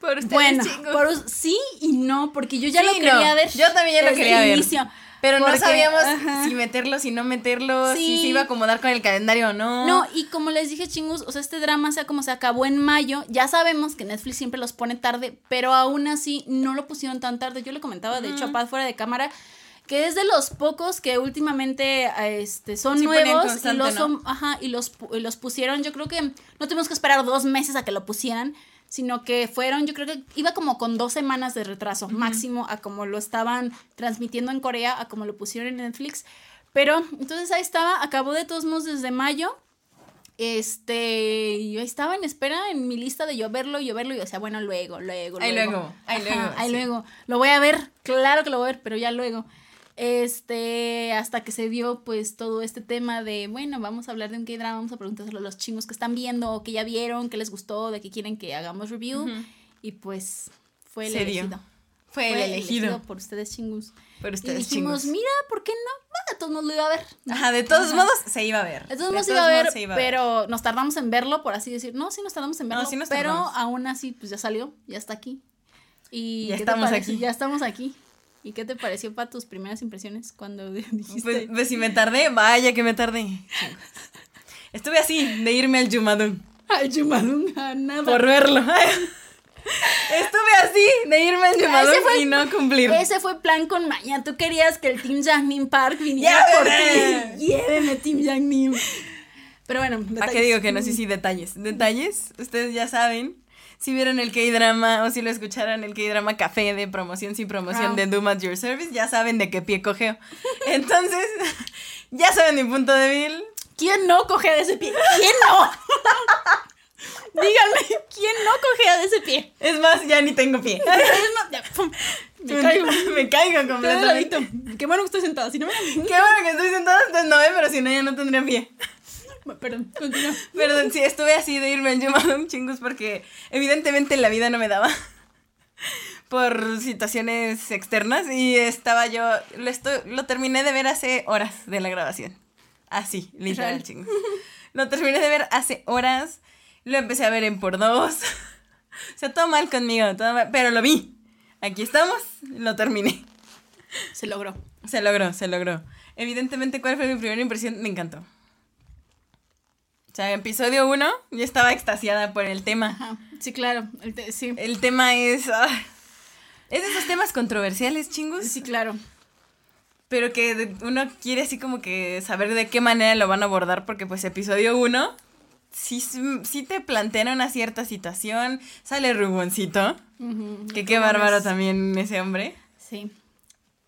[SPEAKER 1] Por ustedes,
[SPEAKER 2] Bueno, por sí y no, porque yo ya
[SPEAKER 1] Sí
[SPEAKER 2] lo quería
[SPEAKER 1] no.
[SPEAKER 2] ver.
[SPEAKER 1] Yo también ya lo quería
[SPEAKER 2] el
[SPEAKER 1] ver.
[SPEAKER 2] inicio.
[SPEAKER 1] Pero no sabíamos
[SPEAKER 2] ajá.
[SPEAKER 1] si meterlo, si no meterlo,
[SPEAKER 2] Sí.
[SPEAKER 1] si se iba a acomodar con el calendario o no.
[SPEAKER 2] No, y como les dije, chingus, o sea, este drama, sea como se acabó en mayo, ya sabemos que Netflix siempre los pone tarde, pero aún así no lo pusieron tan tarde. Yo le comentaba, de hecho, a Paz fuera de cámara, que es de los pocos que últimamente este, son
[SPEAKER 1] Sí
[SPEAKER 2] nuevos y los,
[SPEAKER 1] ¿no?
[SPEAKER 2] son- ajá, y los, y los pusieron, yo creo que no tuvimos que esperar dos meses a que lo pusieran, sino que fueron, yo creo que iba como con dos semanas de retraso máximo a como lo estaban transmitiendo en Corea, a como lo pusieron en Netflix. Pero entonces ahí estaba, acabó de todos modos desde mayo. Este, yo estaba en espera en mi lista de yo verlo, yo verlo, y yo decía, bueno, luego, luego,
[SPEAKER 1] Ahí
[SPEAKER 2] luego.
[SPEAKER 1] luego, ahí
[SPEAKER 2] Ajá,
[SPEAKER 1] luego,
[SPEAKER 2] ahí
[SPEAKER 1] sí.
[SPEAKER 2] luego. Lo voy a ver, claro que lo voy a ver, pero ya luego. Este, hasta que se dio pues todo este tema de, bueno, vamos a hablar de un K-drama, vamos a preguntárselo a los chingos que están viendo, o que ya vieron, que les gustó, de que quieren que hagamos review. Y pues fue el elegido.
[SPEAKER 1] Fue el elegido.
[SPEAKER 2] por ustedes chingus.
[SPEAKER 1] Por
[SPEAKER 2] Y
[SPEAKER 1] ustedes,
[SPEAKER 2] dijimos,
[SPEAKER 1] chingos.
[SPEAKER 2] mira, ¿por qué no? De todos modos lo iba a ver.
[SPEAKER 1] Ajá, de todos
[SPEAKER 2] Ajá.
[SPEAKER 1] modos se iba a ver.
[SPEAKER 2] De todos
[SPEAKER 1] De
[SPEAKER 2] modos iba a ver,
[SPEAKER 1] se iba a
[SPEAKER 2] pero nos tardamos en verlo, por así decir. No, sí nos tardamos en
[SPEAKER 1] No,
[SPEAKER 2] verlo,
[SPEAKER 1] sí nos
[SPEAKER 2] pero aún así, pues ya salió, ya está aquí. Y
[SPEAKER 1] Ya
[SPEAKER 2] ¿qué
[SPEAKER 1] estamos aquí.
[SPEAKER 2] Ya estamos aquí. ¿Y qué te pareció para tus primeras impresiones cuando (laughs) dijiste?
[SPEAKER 1] Pues, pues si me tardé, vaya que me tardé. Estuve así, de irme al Yumadun.
[SPEAKER 2] Ay, Yumadunga, nada.
[SPEAKER 1] Por verlo. (laughs) Estuve así, de irme al Yumadun
[SPEAKER 2] fue-
[SPEAKER 1] y no cumplir.
[SPEAKER 2] Ese fue plan con maña. Tú querías que el Team Jangnim Park viniera
[SPEAKER 1] Ya,
[SPEAKER 2] por ti. Lléveme, Team Jangnim. Pero bueno,
[SPEAKER 1] ¿Para qué
[SPEAKER 2] detalles.
[SPEAKER 1] digo que no? Sí, sí, detalles. Detalles, ustedes ya saben. Si vieron el K-drama o si lo escucharon el K-drama café de promoción sin promoción
[SPEAKER 2] Ah.
[SPEAKER 1] de Doom at Your Service, ya saben de qué pie cogeo. (laughs) Entonces, (laughs) ya saben mi punto débil.
[SPEAKER 2] ¿Quién no cogea de ese pie? ¿Quién no? (laughs) Díganme, ¿quién no cogea de ese pie?
[SPEAKER 1] Es más, ya ni tengo pie.
[SPEAKER 2] Me caigo.
[SPEAKER 1] Me caigo completamente.
[SPEAKER 2] Qué bueno que estoy sentada, si no me...
[SPEAKER 1] Qué bueno que estoy sentada, entonces no, ¿eh? pero si no, ya no tendría pie. (laughs)
[SPEAKER 2] Perdón, continúa.
[SPEAKER 1] Perdón, sí, estuve así de irme al Yumadum chingus porque evidentemente la vida no me daba (laughs) por situaciones externas y estaba yo, lo, estoy, lo terminé de ver hace horas de la grabación. Así, literal, chingus. Lo terminé de ver hace horas, lo empecé a ver en por dos. (laughs) O sea, todo mal conmigo, todo mal, pero lo vi. Aquí estamos, lo terminé.
[SPEAKER 2] Se logró.
[SPEAKER 1] Se logró, se logró. Evidentemente, ¿cuál fue mi primera impresión? Me encantó. O sea, episodio 1, yo estaba extasiada por el tema.
[SPEAKER 2] Ajá. Sí, claro. el te- sí.
[SPEAKER 1] El tema es. ah, es de esos temas controversiales, chingos.
[SPEAKER 2] Sí, claro.
[SPEAKER 1] Pero que uno quiere así como que saber de qué manera lo van a abordar, porque pues episodio 1 sí, sí te plantean una cierta situación. Sale Ruboncito, que qué
[SPEAKER 2] ¿Cómo
[SPEAKER 1] bárbaro también ese hombre.
[SPEAKER 2] Sí.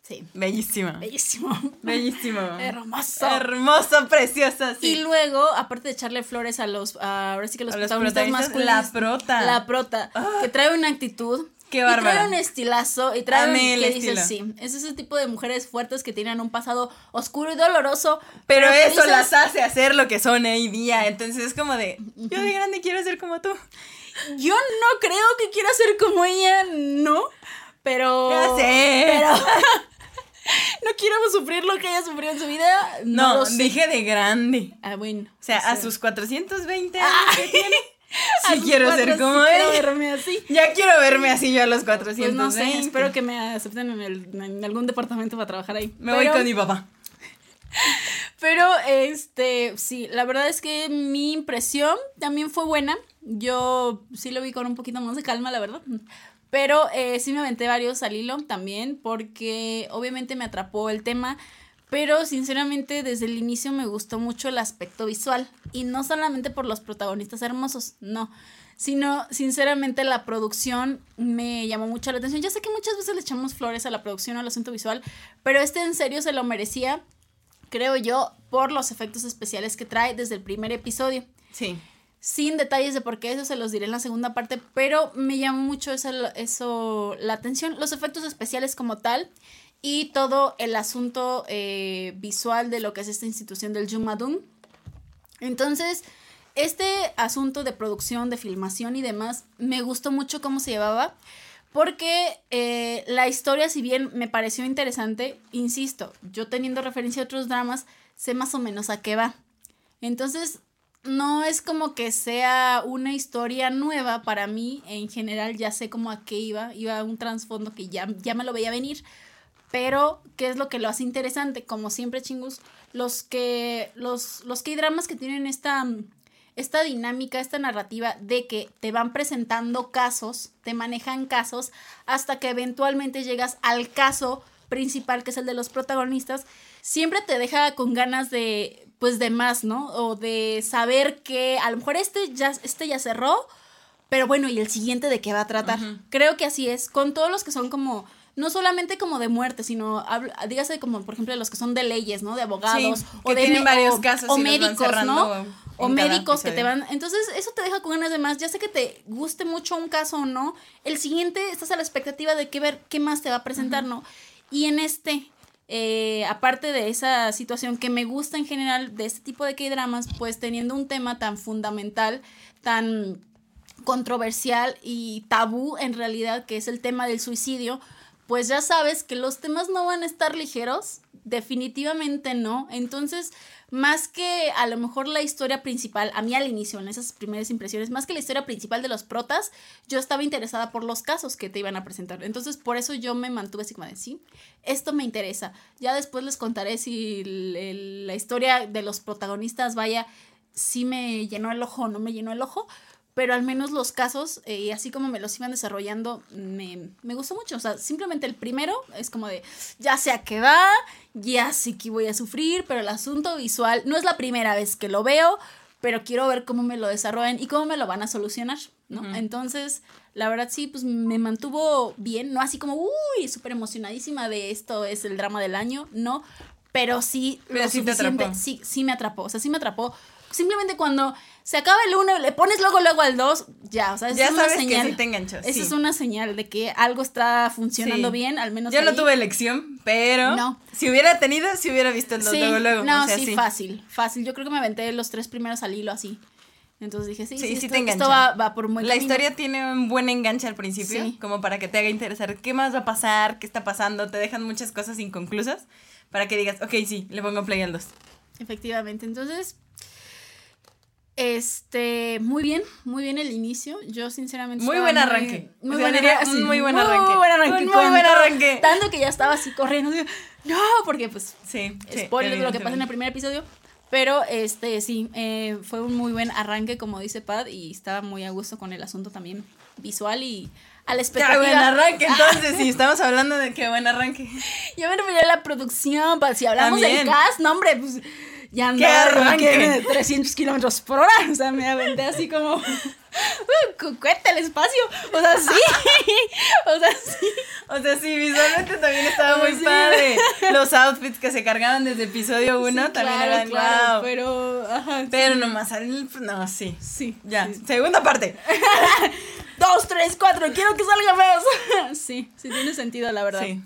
[SPEAKER 2] Sí.
[SPEAKER 1] Bellísimo.
[SPEAKER 2] Bellísimo. (laughs)
[SPEAKER 1] Bellísimo.
[SPEAKER 2] Hermoso.
[SPEAKER 1] Hermoso, precioso, sí.
[SPEAKER 2] Y luego, aparte de echarle flores a los, a- ahora sí que los,
[SPEAKER 1] A los
[SPEAKER 2] protagonistas, masculinos,
[SPEAKER 1] la prota.
[SPEAKER 2] la prota, que trae una actitud,
[SPEAKER 1] Qué
[SPEAKER 2] y
[SPEAKER 1] bárbara.
[SPEAKER 2] trae un estilazo, y trae un,
[SPEAKER 1] Amé el
[SPEAKER 2] que dices, sí, es ese tipo de mujeres fuertes que tienen un pasado oscuro y doloroso,
[SPEAKER 1] Pero eso
[SPEAKER 2] dices,
[SPEAKER 1] las hace hacer lo que son hoy día. Entonces es como de, yo de grande quiero ser como tú.
[SPEAKER 2] yo no creo que quiera ser como ella, no, pero...
[SPEAKER 1] Ya sé.
[SPEAKER 2] Pero... (laughs) no quiero sufrir lo que ella sufrió en su vida, no,
[SPEAKER 1] No,
[SPEAKER 2] lo sé.
[SPEAKER 1] dije de grande.
[SPEAKER 2] Ah, bueno.
[SPEAKER 1] O sea,
[SPEAKER 2] o
[SPEAKER 1] a sus 420 años que (laughs) tiene. Sí quiero
[SPEAKER 2] cuatro
[SPEAKER 1] ser como
[SPEAKER 2] sí quiero verme así.
[SPEAKER 1] Ya quiero verme así yo a los 420.
[SPEAKER 2] Pues no sé, espero que me acepten en, el- en algún departamento para trabajar ahí.
[SPEAKER 1] Me
[SPEAKER 2] Pero-
[SPEAKER 1] voy con mi papá. (laughs)
[SPEAKER 2] Pero, este, sí, la verdad es que mi impresión también fue buena. Yo sí lo vi con un poquito más de calma, la verdad. Pero eh, sí me aventé varios al hilo también, porque obviamente me atrapó el tema. Pero sinceramente desde el inicio me gustó mucho el aspecto visual. Y no solamente por los protagonistas hermosos, no. Sino, sinceramente, la producción me llamó mucho la atención. Ya sé que muchas veces le echamos flores a la producción o al asunto visual, pero este en serio se lo merecía creo yo, por los efectos especiales que trae desde el primer episodio.
[SPEAKER 1] Sí.
[SPEAKER 2] Sin detalles de por qué, eso se los diré en la segunda parte, pero me llamó mucho eso, eso la atención, los efectos especiales como tal y todo el asunto eh, visual de lo que es esta institución del Jumadum. Entonces, este asunto de producción, de filmación y demás, me gustó mucho cómo se llevaba. Porque eh, la historia, si bien me pareció interesante, insisto, yo teniendo referencia a otros dramas, sé más o menos a qué va. Entonces, no es como que sea una historia nueva para mí, en general ya sé como a qué iba, iba a un trasfondo que ya, ya me lo veía venir, pero ¿qué es lo que lo hace interesante? Como siempre, chingus, los que, los, los que dramas que tienen esta esta dinámica, esta narrativa de que te van presentando casos, te manejan casos, hasta que eventualmente llegas al caso principal, que es el de los protagonistas, siempre te deja con ganas de, pues, de más, ¿no? O de saber que a lo mejor este ya, este ya cerró, pero bueno, ¿y el siguiente de qué va a tratar? Creo que así es, con todos los que son como no solamente como de muerte, sino dígase como por ejemplo de los que son de leyes, ¿no? De abogados
[SPEAKER 1] Sí,
[SPEAKER 2] o de
[SPEAKER 1] tienen varios casos
[SPEAKER 2] o médicos, ¿no? O médicos que te van, entonces eso te deja con ganas de más, ya sé que te guste mucho un caso o no, el siguiente estás a la expectativa de que ver qué más te va a presentar, ¿no? Y en este eh, aparte de esa situación que me gusta en general de este tipo de K-dramas, pues teniendo un tema tan fundamental, tan controversial y tabú en realidad, que es el tema del suicidio, pues ya sabes que los temas no van a estar ligeros, definitivamente no. Entonces, más que a lo mejor la historia principal, a mí al inicio, en esas primeras impresiones, más que la historia principal de los protas, yo estaba interesada por los casos que te iban a presentar. Entonces, por eso yo me mantuve así como de, sí, esto me interesa. Ya después les contaré si la historia de los protagonistas, vaya, sí me llenó el ojo o no me llenó el ojo, pero al menos los casos, eh, así como me los iban desarrollando, me, me gustó mucho. O sea, simplemente el primero es como de, ya sé a qué va, ya sé que voy a sufrir, pero el asunto visual no es la primera vez que lo veo, pero quiero ver cómo me lo desarrollan y cómo me lo van a solucionar. ¿no? Entonces, la verdad sí, pues me mantuvo bien, no así como, uy, súper emocionadísima de esto es el drama del año, no, pero sí,
[SPEAKER 1] Pero
[SPEAKER 2] lo
[SPEAKER 1] sí te
[SPEAKER 2] suficiente-
[SPEAKER 1] atrapó.
[SPEAKER 2] sí, sí me atrapó, o sea, sí me atrapó. Simplemente cuando se acaba el uno le pones luego luego al dos, ya, o sea,
[SPEAKER 1] Ya
[SPEAKER 2] es una
[SPEAKER 1] sabes que
[SPEAKER 2] señal.
[SPEAKER 1] sí te enganchó,
[SPEAKER 2] Esa
[SPEAKER 1] sí.
[SPEAKER 2] es una señal de que algo está funcionando
[SPEAKER 1] Sí.
[SPEAKER 2] bien, al menos
[SPEAKER 1] Yo no
[SPEAKER 2] ahí.
[SPEAKER 1] tuve elección, pero
[SPEAKER 2] No.
[SPEAKER 1] si hubiera tenido, si hubiera visto el dos
[SPEAKER 2] Sí,
[SPEAKER 1] luego, luego.
[SPEAKER 2] no,
[SPEAKER 1] o sea,
[SPEAKER 2] sí, fácil, fácil. Yo creo que me aventé los tres primeros al hilo así. Entonces dije, sí,
[SPEAKER 1] Sí,
[SPEAKER 2] sí,
[SPEAKER 1] sí
[SPEAKER 2] esto,
[SPEAKER 1] te
[SPEAKER 2] esto va, va por buen
[SPEAKER 1] La
[SPEAKER 2] camino.
[SPEAKER 1] historia tiene un buen enganche al principio,
[SPEAKER 2] Sí.
[SPEAKER 1] como para que te haga interesar qué más va a pasar, qué está pasando, te dejan muchas cosas inconclusas para que digas, ok, sí, le pongo play al 2.
[SPEAKER 2] Efectivamente, entonces, este, muy bien, muy bien el inicio. Yo sinceramente
[SPEAKER 1] Muy buen arranque.
[SPEAKER 2] Muy
[SPEAKER 1] O sea,
[SPEAKER 2] buen
[SPEAKER 1] diría
[SPEAKER 2] sí,
[SPEAKER 1] muy buen arranque.
[SPEAKER 2] Muy buen arranque.
[SPEAKER 1] Muy buen.
[SPEAKER 2] Tanto que ya estaba así corriendo. no, porque pues
[SPEAKER 1] Sí, sí,
[SPEAKER 2] spoiler de lo que pasa en el primer episodio. Pero este sí, eh, fue un muy buen arranque, como dice Pad, y estaba muy a gusto con el asunto también visual y a la
[SPEAKER 1] Qué
[SPEAKER 2] expectativa.
[SPEAKER 1] buen arranque, (laughs) entonces, sí, estamos hablando de qué buen arranque.
[SPEAKER 2] Yo me refería a la producción, si hablamos del cast, no hombre, pues ya
[SPEAKER 1] ¡Qué
[SPEAKER 2] andaba de 300 kilómetros por hora, o sea, me aventé así como, (laughs) uh, cucuete el espacio, o sea, sí, (laughs) o sea, sí.
[SPEAKER 1] O sea, sí, visualmente también estaba muy
[SPEAKER 2] Sí.
[SPEAKER 1] padre. (laughs) Los outfits que se cargaban desde episodio 1
[SPEAKER 2] Sí,
[SPEAKER 1] también
[SPEAKER 2] claro,
[SPEAKER 1] eran
[SPEAKER 2] claro,
[SPEAKER 1] wow.
[SPEAKER 2] pero, ajá,
[SPEAKER 1] Pero
[SPEAKER 2] sí.
[SPEAKER 1] nomás no, sí.
[SPEAKER 2] Sí,
[SPEAKER 1] Ya, segunda parte.
[SPEAKER 2] Dos, tres, cuatro, quiero que salga más. Sí, sí tiene sentido, la verdad.
[SPEAKER 1] Sí.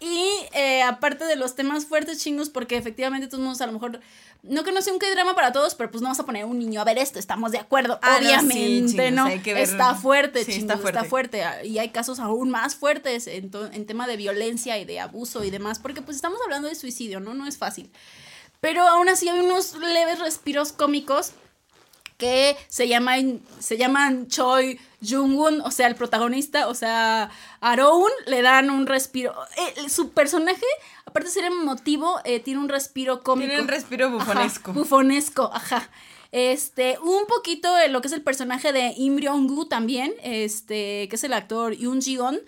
[SPEAKER 2] Y eh, aparte de los temas fuertes chingos, porque efectivamente todos modos a lo mejor, no que no sea un drama para todos, pero pues no vas a poner a un niño a ver esto, estamos de acuerdo.
[SPEAKER 1] Ah, no, sí,
[SPEAKER 2] Obviamente,
[SPEAKER 1] chingos,
[SPEAKER 2] ¿no?
[SPEAKER 1] hay que ver-
[SPEAKER 2] Está fuerte,
[SPEAKER 1] sí,
[SPEAKER 2] chingos,
[SPEAKER 1] está
[SPEAKER 2] está
[SPEAKER 1] fuerte.
[SPEAKER 2] fuerte. Y hay casos aún más fuertes en, en tema de violencia y de abuso y demás, porque pues estamos hablando de suicidio, ¿no? No es fácil. Pero aún así hay unos leves respiros cómicos que se llaman, se llaman Choi Jung-un, o sea, el protagonista, o sea, Aroun, le dan un respiro. Eh, su personaje, aparte de ser emotivo, eh, tiene un respiro cómico.
[SPEAKER 1] Tiene un respiro
[SPEAKER 2] Ajá,
[SPEAKER 1] bufonesco.
[SPEAKER 2] bufonesco, ajá. Este, un poquito de lo que es el personaje de Im Ryong-gu también, este, que es el actor Yoon Ji-on,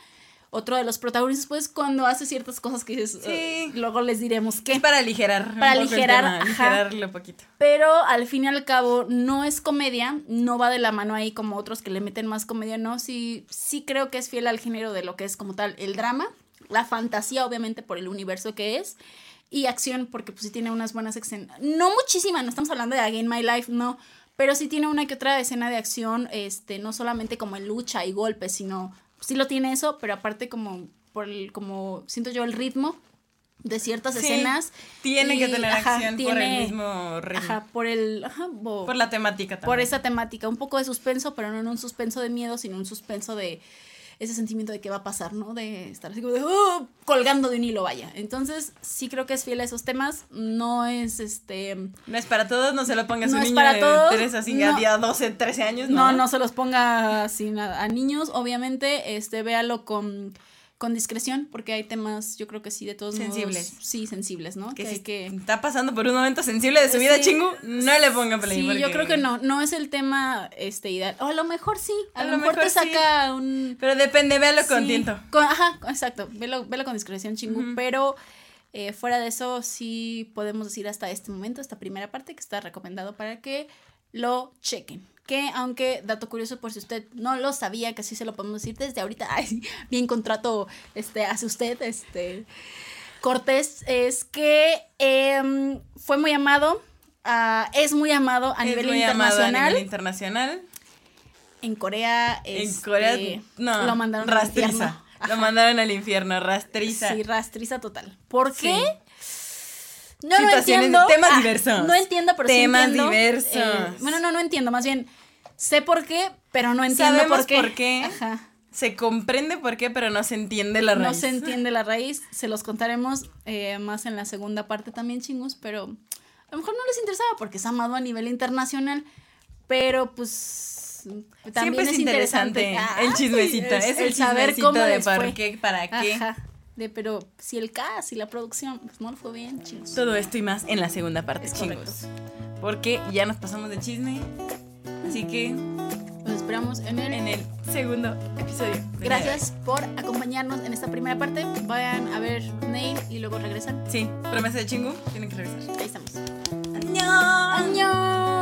[SPEAKER 2] otro de los protagonistas, pues, cuando hace ciertas cosas que dices,
[SPEAKER 1] Sí.
[SPEAKER 2] Luego les diremos qué.
[SPEAKER 1] Es para aligerar.
[SPEAKER 2] Para aligerar,
[SPEAKER 1] tema,
[SPEAKER 2] ajá.
[SPEAKER 1] aligerarlo poquito.
[SPEAKER 2] Pero al fin y al cabo no es comedia, no va de la mano ahí como otros que le meten más comedia, no, sí, sí creo que es fiel al género de lo que es como tal el drama, la fantasía obviamente por el universo que es y acción porque pues sí tiene unas buenas escenas, no muchísimas, no estamos hablando de Again My Life, no, pero sí tiene una que otra escena de acción, este, no solamente como en lucha y golpes, sino sí lo tiene eso, pero aparte como por el, como siento yo el ritmo de ciertas
[SPEAKER 1] Sí,
[SPEAKER 2] escenas.
[SPEAKER 1] Tiene
[SPEAKER 2] y,
[SPEAKER 1] que tener
[SPEAKER 2] ajá,
[SPEAKER 1] acción por el mismo ritmo.
[SPEAKER 2] Ajá, por el. Ajá, bo-
[SPEAKER 1] Por la temática también.
[SPEAKER 2] por esa temática. Un poco de suspenso, pero no en un suspenso de miedo, sino un suspenso de ese sentimiento de qué va a pasar, ¿no? De estar así como de "Oh", colgando de un hilo, vaya. Entonces, sí creo que es fiel a esos temas. No es este.
[SPEAKER 1] No es para todos, no se lo pongas
[SPEAKER 2] No
[SPEAKER 1] un
[SPEAKER 2] es
[SPEAKER 1] niño
[SPEAKER 2] para
[SPEAKER 1] de
[SPEAKER 2] todos,
[SPEAKER 1] tres así
[SPEAKER 2] no.
[SPEAKER 1] a día 12, 13 años.
[SPEAKER 2] No,
[SPEAKER 1] No,
[SPEAKER 2] no se los ponga así nada. A niños, obviamente, este, véalo con, con discreción, porque hay temas, yo creo que sí, de todos
[SPEAKER 1] Sensibles.
[SPEAKER 2] modos. Sí, sensibles, ¿no?
[SPEAKER 1] Que
[SPEAKER 2] Que
[SPEAKER 1] si
[SPEAKER 2] hay que.
[SPEAKER 1] está pasando por un momento sensible de su vida, chingu, no le ponga play.
[SPEAKER 2] Sí, yo creo que no, no es el tema este ideal. O a lo mejor sí, a, lo, mejor, te
[SPEAKER 1] sí.
[SPEAKER 2] saca un
[SPEAKER 1] Pero depende, véalo con tiento.
[SPEAKER 2] con- ajá, exacto, velo, velo con discreción, chingu, pero eh, fuera de eso sí podemos decir hasta este momento, esta primera parte que está recomendado para que lo chequen. Que aunque, dato curioso por si usted no lo sabía, que sí se lo podemos decir desde ahorita, (laughs) ay, sí, bien contrato este, hace usted, este, Cortés, es que em, fue muy amado, ah, es muy amado a
[SPEAKER 1] Es
[SPEAKER 2] nivel
[SPEAKER 1] muy amado
[SPEAKER 2] internacional.
[SPEAKER 1] A nivel internacional.
[SPEAKER 2] En Corea,
[SPEAKER 1] En
[SPEAKER 2] este,
[SPEAKER 1] Corea, no.
[SPEAKER 2] lo mandaron al
[SPEAKER 1] rastriza.
[SPEAKER 2] infierno.
[SPEAKER 1] Lo mandaron al infierno, rastriza.
[SPEAKER 2] Sí, rastriza total. ¿por
[SPEAKER 1] Sí.
[SPEAKER 2] qué? No, no
[SPEAKER 1] Situaciones-
[SPEAKER 2] entiendo. Ah,
[SPEAKER 1] temas diversos.
[SPEAKER 2] No entiendo, pero sí
[SPEAKER 1] Temas
[SPEAKER 2] entiendo.
[SPEAKER 1] diversos.
[SPEAKER 2] Eh, bueno, no, no entiendo. Más bien, sé por qué, pero no entiendo
[SPEAKER 1] Sabemos
[SPEAKER 2] por qué.
[SPEAKER 1] por qué.
[SPEAKER 2] Ajá.
[SPEAKER 1] Se comprende por qué, pero no se entiende la raíz.
[SPEAKER 2] No se entiende la raíz. Se los contaremos eh, más en la segunda parte también, chingos, pero a lo mejor no les interesaba porque es amado a nivel internacional. Pero pues también
[SPEAKER 1] Siempre es,
[SPEAKER 2] es
[SPEAKER 1] interesante, el chismecito.
[SPEAKER 2] es
[SPEAKER 1] es el,
[SPEAKER 2] el saber
[SPEAKER 1] chismecito
[SPEAKER 2] cómo
[SPEAKER 1] de por
[SPEAKER 2] fue.
[SPEAKER 1] qué, para qué.
[SPEAKER 2] Ajá. De, pero si el cast y la producción pues, no fue bien, chingos.
[SPEAKER 1] Todo esto y más en la segunda parte,
[SPEAKER 2] Es
[SPEAKER 1] chingos. Porque ya nos pasamos de chisme. Así que
[SPEAKER 2] Los esperamos en el
[SPEAKER 1] en el segundo episodio.
[SPEAKER 2] Gracias por acompañarnos en esta primera parte. Vayan a ver Nail y luego regresan.
[SPEAKER 1] Sí, promesa de chingu, tienen que regresar.
[SPEAKER 2] Ahí estamos.
[SPEAKER 1] ¡Añón!
[SPEAKER 2] ¡Añón!